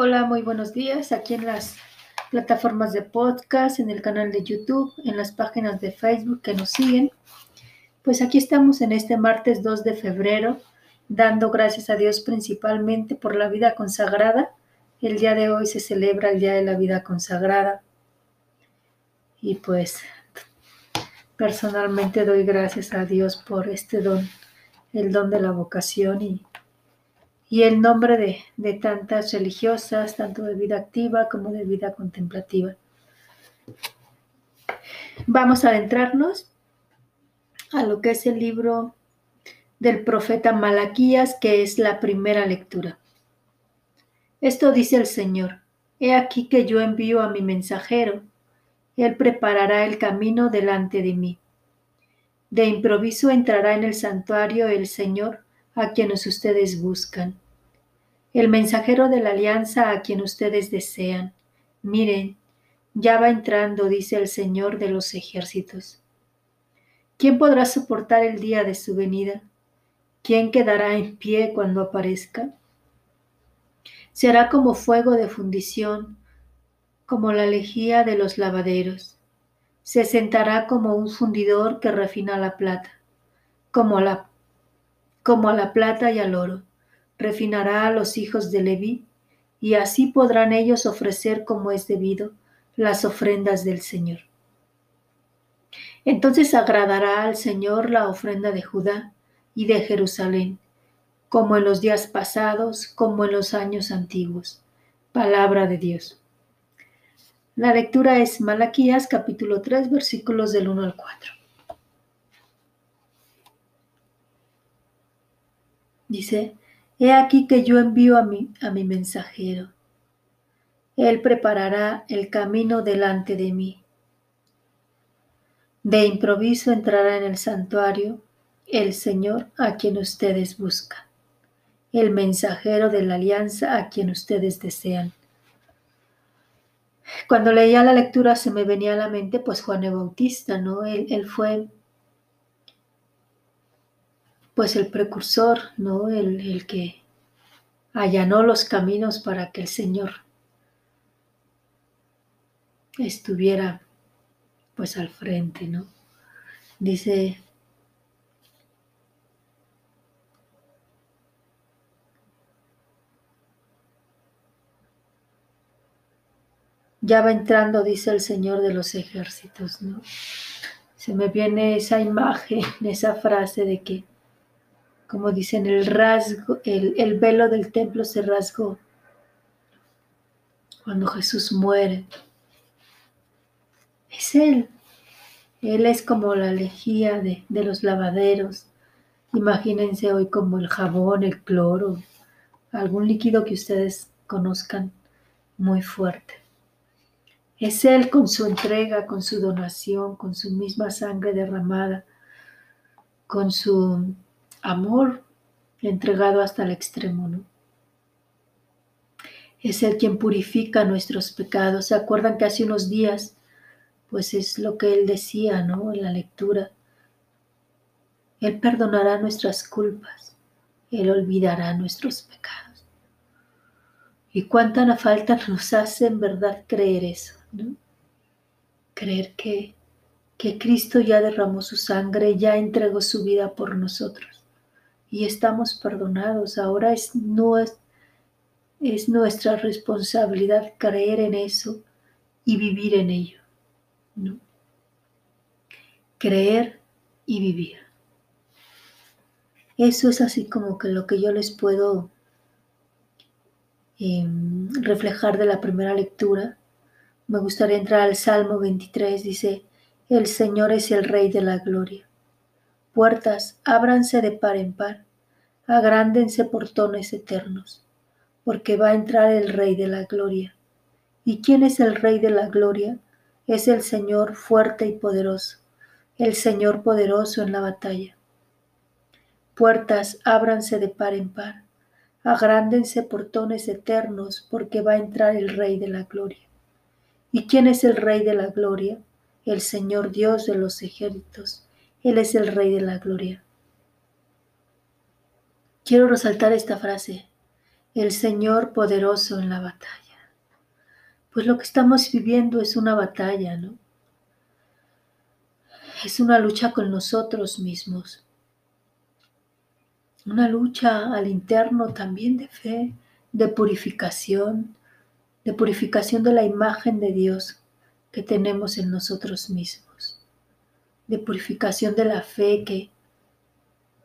Hola, muy buenos días. Aquí en las plataformas de podcast, en el canal de YouTube, en las páginas de Facebook que nos siguen. Pues aquí estamos en este martes 2 de febrero, dando gracias a Dios principalmente por la vida consagrada. El día de hoy se celebra el Día de la Vida Consagrada. Y pues personalmente doy gracias a Dios por este don, el don de la vocación y y el nombre de, tantas religiosas, tanto de vida activa como de vida contemplativa. Vamos a adentrarnos a lo que es el libro del profeta Malaquías, que es la primera lectura. Esto dice el Señor, He aquí que yo envío a mi mensajero, Él preparará el camino delante de mí. De improviso entrará en el santuario el Señor, a quienes ustedes buscan. El mensajero de la alianza a quien ustedes desean. Miren, ya va entrando, dice el Señor de los ejércitos. ¿Quién podrá soportar el día de su venida? ¿Quién quedará en pie cuando aparezca? Será como fuego de fundición, como la lejía de los lavaderos. Se sentará como un fundidor que refina la plata, como, la, como a la plata y al oro. Refinará a los hijos de Leví, y así podrán ellos ofrecer como es debido las ofrendas del Señor. Entonces agradará al Señor la ofrenda de Judá y de Jerusalén, como en los días pasados, como en los años antiguos. Palabra de Dios. La lectura es Malaquías capítulo 3 versículos del 1 al 4. Dice, He aquí que yo envío a mi, a mi mensajero. Él preparará el camino delante de mí. De improviso entrará en el santuario el Señor a quien ustedes buscan, el mensajero de la alianza a quien ustedes desean. Cuando leía la lectura se me venía a la mente pues Juan el Bautista, ¿no? Él, él fue pues el precursor, ¿no? El, el que allanó los caminos para que el Señor estuviera pues al frente, ¿no? Dice ya va entrando, dice el Señor de los ejércitos, ¿no? Se me viene esa imagen, esa frase de que como dicen, el rasgo, el, velo del templo se rasgó cuando Jesús muere. Es Él. Él es como la lejía de, de, los lavaderos. Imagínense hoy como el jabón, el cloro, algún líquido que ustedes conozcan muy fuerte. Es Él con su entrega, con su donación, con su misma sangre derramada, con su amor entregado hasta el extremo, ¿no? Es el quien purifica nuestros pecados. ¿Se acuerdan que hace unos días, pues es lo que él decía, ¿no? En la lectura. Él perdonará nuestras culpas. Él olvidará nuestros pecados. Y cuánta falta nos hace en verdad creer eso, ¿no? Creer que, que Cristo ya derramó su sangre, ya entregó su vida por nosotros y estamos perdonados. Ahora es, no es, es nuestra responsabilidad creer en eso y vivir en ello. ¿no? Creer y vivir. Eso es así como que lo que yo les puedo em, reflejar de la primera lectura. Me gustaría entrar al Salmo 23, dice, el Señor es el Rey de la Gloria puertas, ábranse de par en par, agrándense portones eternos, porque va a entrar el Rey de la Gloria. ¿Y quién es el Rey de la Gloria? Es el Señor fuerte y poderoso, el Señor poderoso en la batalla. Puertas, ábranse de par en par, agrándense portones eternos, porque va a entrar el Rey de la Gloria. ¿Y quién es el Rey de la Gloria? El Señor Dios de los ejércitos él es el Rey de la Gloria. Quiero resaltar esta frase. el Señor poderoso en la batalla. Pues lo que estamos viviendo es una batalla, ¿no? Es una lucha con nosotros mismos. Una lucha al interno también de fe, de purificación, de purificación de la imagen de Dios que tenemos en nosotros mismos, de purificación de la fe que,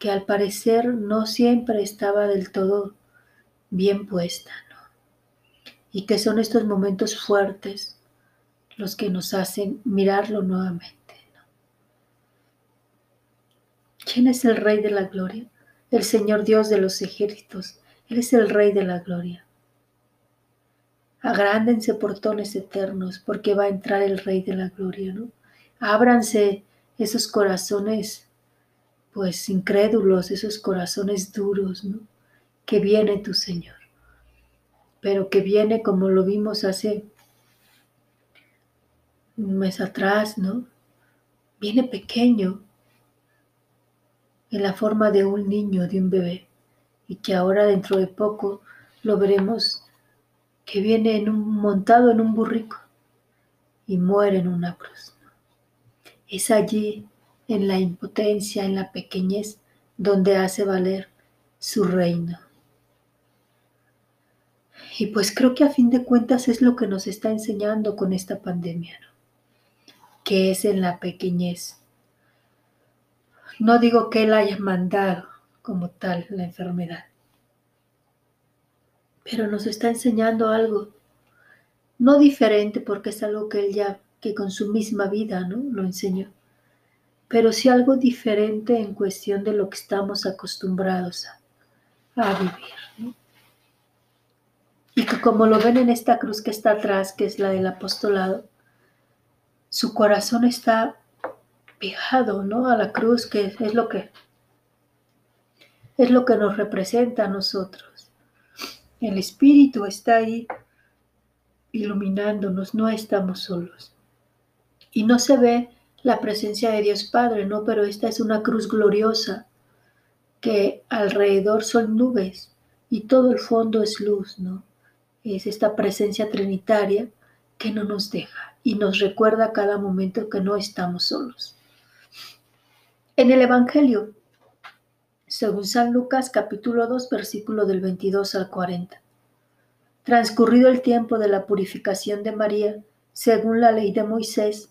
que al parecer no siempre estaba del todo bien puesta, ¿no? Y que son estos momentos fuertes los que nos hacen mirarlo nuevamente. ¿no? ¿Quién es el Rey de la Gloria? El Señor Dios de los ejércitos. Él es el Rey de la Gloria. Agrándense portones eternos, porque va a entrar el Rey de la Gloria, ¿no? Ábranse esos corazones, pues incrédulos, esos corazones duros, ¿no? Que viene tu Señor, pero que viene como lo vimos hace un mes atrás, ¿no? Viene pequeño, en la forma de un niño, de un bebé, y que ahora dentro de poco lo veremos que viene en un, montado en un burrico y muere en una cruz. Es allí, en la impotencia, en la pequeñez, donde hace valer su reino. Y pues creo que a fin de cuentas es lo que nos está enseñando con esta pandemia, ¿no? que es en la pequeñez. No digo que Él haya mandado como tal la enfermedad, pero nos está enseñando algo, no diferente porque es algo que él ya, que con su misma vida, ¿no? Lo enseñó, pero sí algo diferente en cuestión de lo que estamos acostumbrados a, a vivir, ¿no? Y que como lo ven en esta cruz que está atrás, que es la del apostolado, su corazón está pegado, ¿no? A la cruz, que es lo que es lo que nos representa a nosotros. El Espíritu está ahí iluminándonos, no estamos solos. Y no se ve la presencia de Dios Padre, ¿no? Pero esta es una cruz gloriosa que alrededor son nubes y todo el fondo es luz, ¿no? Es esta presencia trinitaria que no nos deja y nos recuerda a cada momento que no estamos solos. En el Evangelio según San Lucas capítulo 2 versículo del 22 al 40. Transcurrido el tiempo de la purificación de María, según la ley de Moisés,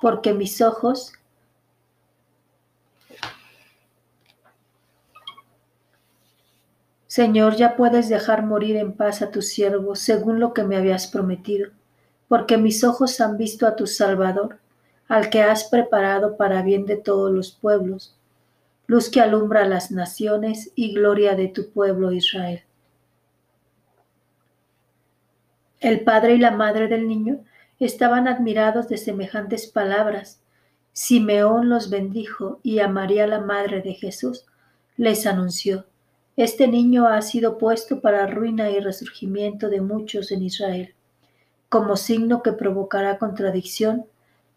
porque mis ojos Señor, ya puedes dejar morir en paz a tu siervo, según lo que me habías prometido, porque mis ojos han visto a tu Salvador, al que has preparado para bien de todos los pueblos, luz que alumbra las naciones y gloria de tu pueblo Israel. El padre y la madre del niño estaban admirados de semejantes palabras. Simeón los bendijo y a María la madre de Jesús les anunció, Este niño ha sido puesto para ruina y resurgimiento de muchos en Israel, como signo que provocará contradicción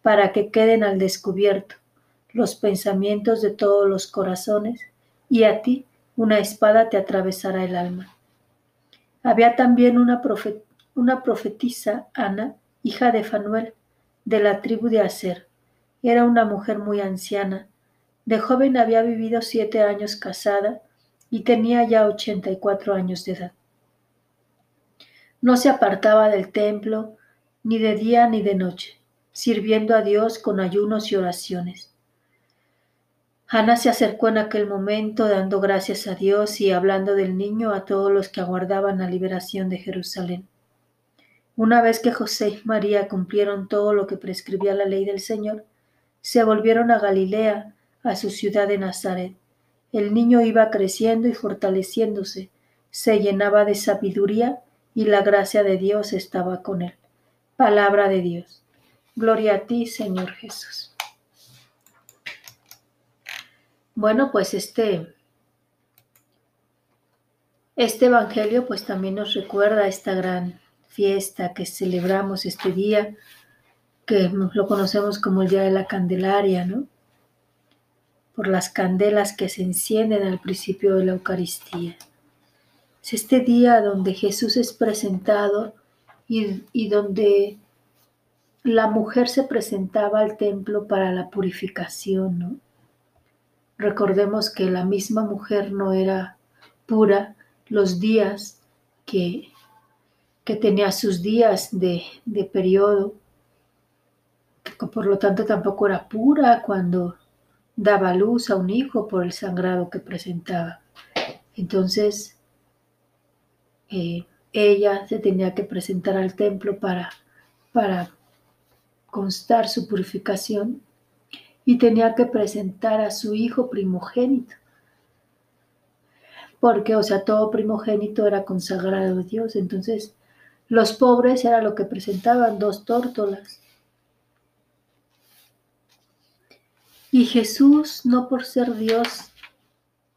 para que queden al descubierto los pensamientos de todos los corazones, y a ti una espada te atravesará el alma. Había también una una profetisa, Ana, hija de Fanuel, de la tribu de Aser. Era una mujer muy anciana. De joven había vivido siete años casada y tenía ya ochenta y cuatro años de edad. No se apartaba del templo ni de día ni de noche, sirviendo a Dios con ayunos y oraciones. Ana se acercó en aquel momento dando gracias a Dios y hablando del niño a todos los que aguardaban la liberación de Jerusalén. Una vez que José y María cumplieron todo lo que prescribía la ley del Señor, se volvieron a Galilea, a su ciudad de Nazaret. El niño iba creciendo y fortaleciéndose, se llenaba de sabiduría y la gracia de Dios estaba con él. Palabra de Dios. Gloria a ti, Señor Jesús. Bueno, pues este, este Evangelio pues también nos recuerda esta gran fiesta que celebramos este día, que lo conocemos como el Día de la Candelaria, ¿no? Por las candelas que se encienden al principio de la Eucaristía. Es este día donde Jesús es presentado y, y donde la mujer se presentaba al templo para la purificación, ¿no? Recordemos que la misma mujer no era pura los días que, que tenía sus días de, periodo, por lo tanto tampoco era pura cuando daba luz a un hijo por el sangrado que presentaba. Entonces, eh, ella se tenía que presentar al templo para, para constar su purificación y tenía que presentar a su hijo primogénito. Porque, o sea, todo primogénito era consagrado a Dios. Entonces, los pobres era lo que presentaban, dos tórtolas. Y Jesús, no por ser Dios,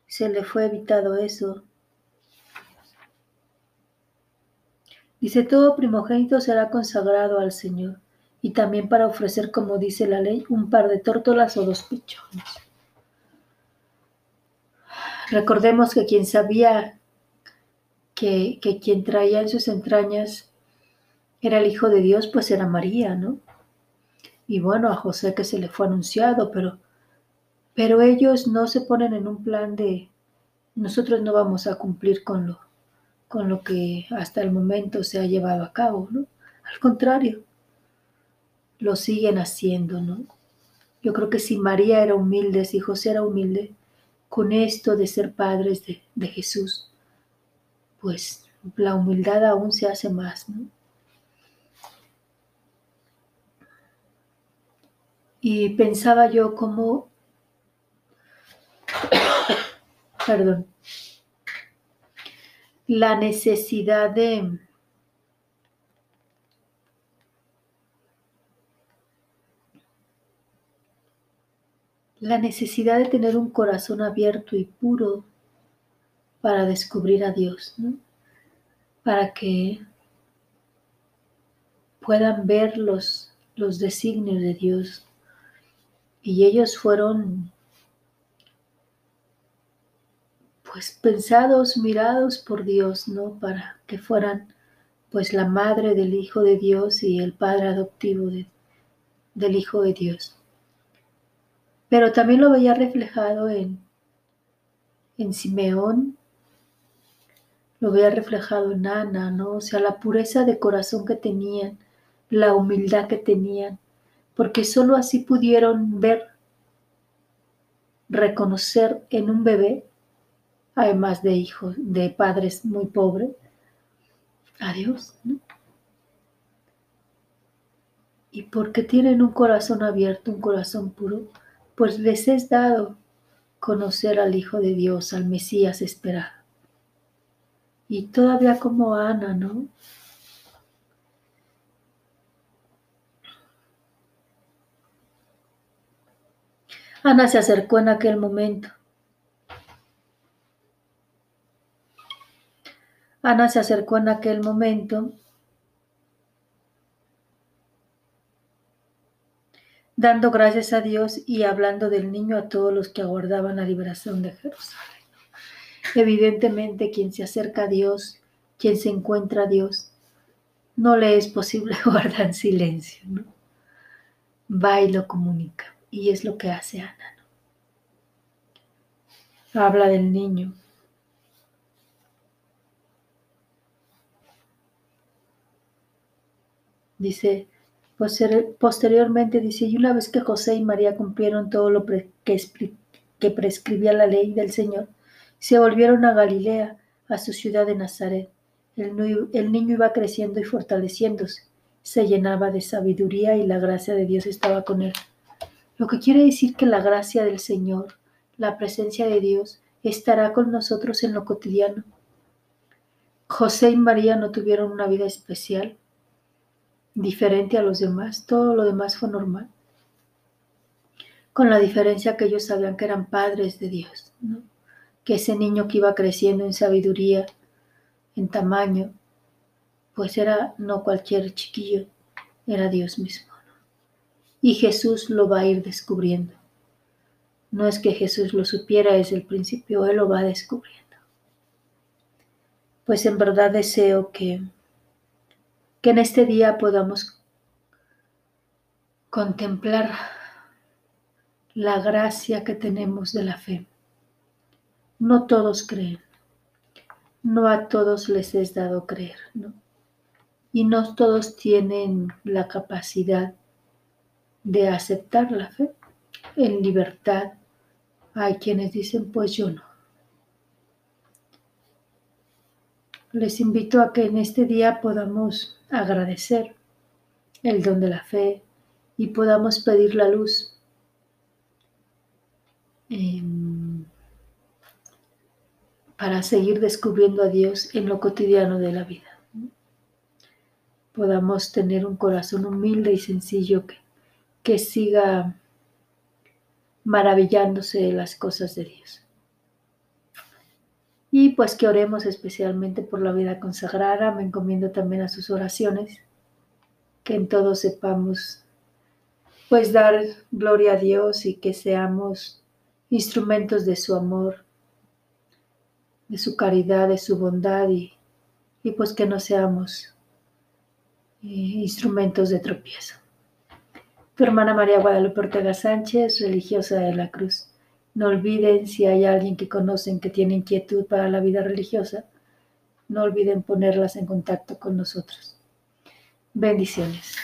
se le fue evitado eso. Dice, todo primogénito será consagrado al Señor y también para ofrecer, como dice la ley, un par de tórtolas o dos pichones. Recordemos que quien sabía que, que, quien traía en sus entrañas era el Hijo de Dios, pues era María, ¿no? Y bueno, a José que se le fue anunciado, pero, pero ellos no se ponen en un plan de nosotros no vamos a cumplir con lo, con lo que hasta el momento se ha llevado a cabo, ¿no? Al contrario, lo siguen haciendo, ¿no? Yo creo que si María era humilde, si José era humilde, con esto de ser padres de, de Jesús, pues la humildad aún se hace más, ¿no? Y pensaba yo cómo, perdón, la necesidad de, la necesidad de tener un corazón abierto y puro para descubrir a Dios, ¿no? para que puedan ver los, los designios de Dios. Y ellos fueron pues pensados, mirados por Dios, ¿no? Para que fueran pues la madre del Hijo de Dios y el Padre adoptivo del Hijo de Dios. Pero también lo veía reflejado en, en Simeón, lo veía reflejado en Ana, ¿no? O sea, la pureza de corazón que tenían, la humildad que tenían, porque sólo así pudieron ver, reconocer en un bebé, además de hijos, de padres muy pobres, a Dios, ¿no? Y porque tienen un corazón abierto, un corazón puro, pues les es dado conocer al Hijo de Dios, al Mesías esperado. Y todavía como Ana, ¿no? Ana se acercó en aquel momento. Ana se acercó en aquel momento dando gracias a Dios y hablando del niño a todos los que aguardaban la liberación de Jerusalén. Evidentemente, quien se acerca a Dios, quien se encuentra a Dios, no le es posible guardar en silencio, ¿no? Va y lo comunica. Y es lo que hace Ana, ¿no? Habla del niño. Dice, posteriormente dice, y una vez que José y María cumplieron todo lo que, que prescribía la ley del Señor, se volvieron a Galilea, a su ciudad de Nazaret. El, el niño iba creciendo y fortaleciéndose, se llenaba de sabiduría y la gracia de Dios estaba con él. Lo que quiere decir que la gracia del Señor, la presencia de Dios, estará con nosotros en lo cotidiano. José y María no tuvieron una vida especial, diferente a los demás, todo lo demás fue normal, con la diferencia que ellos sabían que eran padres de Dios, que ese niño que iba creciendo en sabiduría, en tamaño, pues era no cualquier chiquillo, era Dios mismo. Y Jesús lo va a ir descubriendo. No es que Jesús lo supiera desde el principio, Él lo va descubriendo. Pues en verdad deseo que que en este día podamos contemplar la gracia que tenemos de la fe. No todos creen, no a todos les es dado creer, ¿no? Y no todos tienen la capacidad de aceptar la fe en libertad. Hay quienes dicen, pues yo no. Les invito a que en este día podamos agradecer el don de la fe y podamos pedir la luz. Em, para seguir descubriendo a Dios en lo cotidiano de la vida. Podamos tener un corazón humilde y sencillo que, que siga maravillándose de las cosas de Dios. Y pues que oremos especialmente por la vida consagrada. Me encomiendo también a sus oraciones. Que en todo sepamos pues dar gloria a Dios y que seamos instrumentos de su amor, de su caridad, de su bondad y, y pues que no seamos eh, instrumentos de tropiezo. Tu hermana María Guadalupe Ortega Sánchez, religiosa de la Cruz. No olviden, si hay alguien que conocen que tiene inquietud para la vida religiosa, no olviden ponerlas en contacto con nosotros. Bendiciones.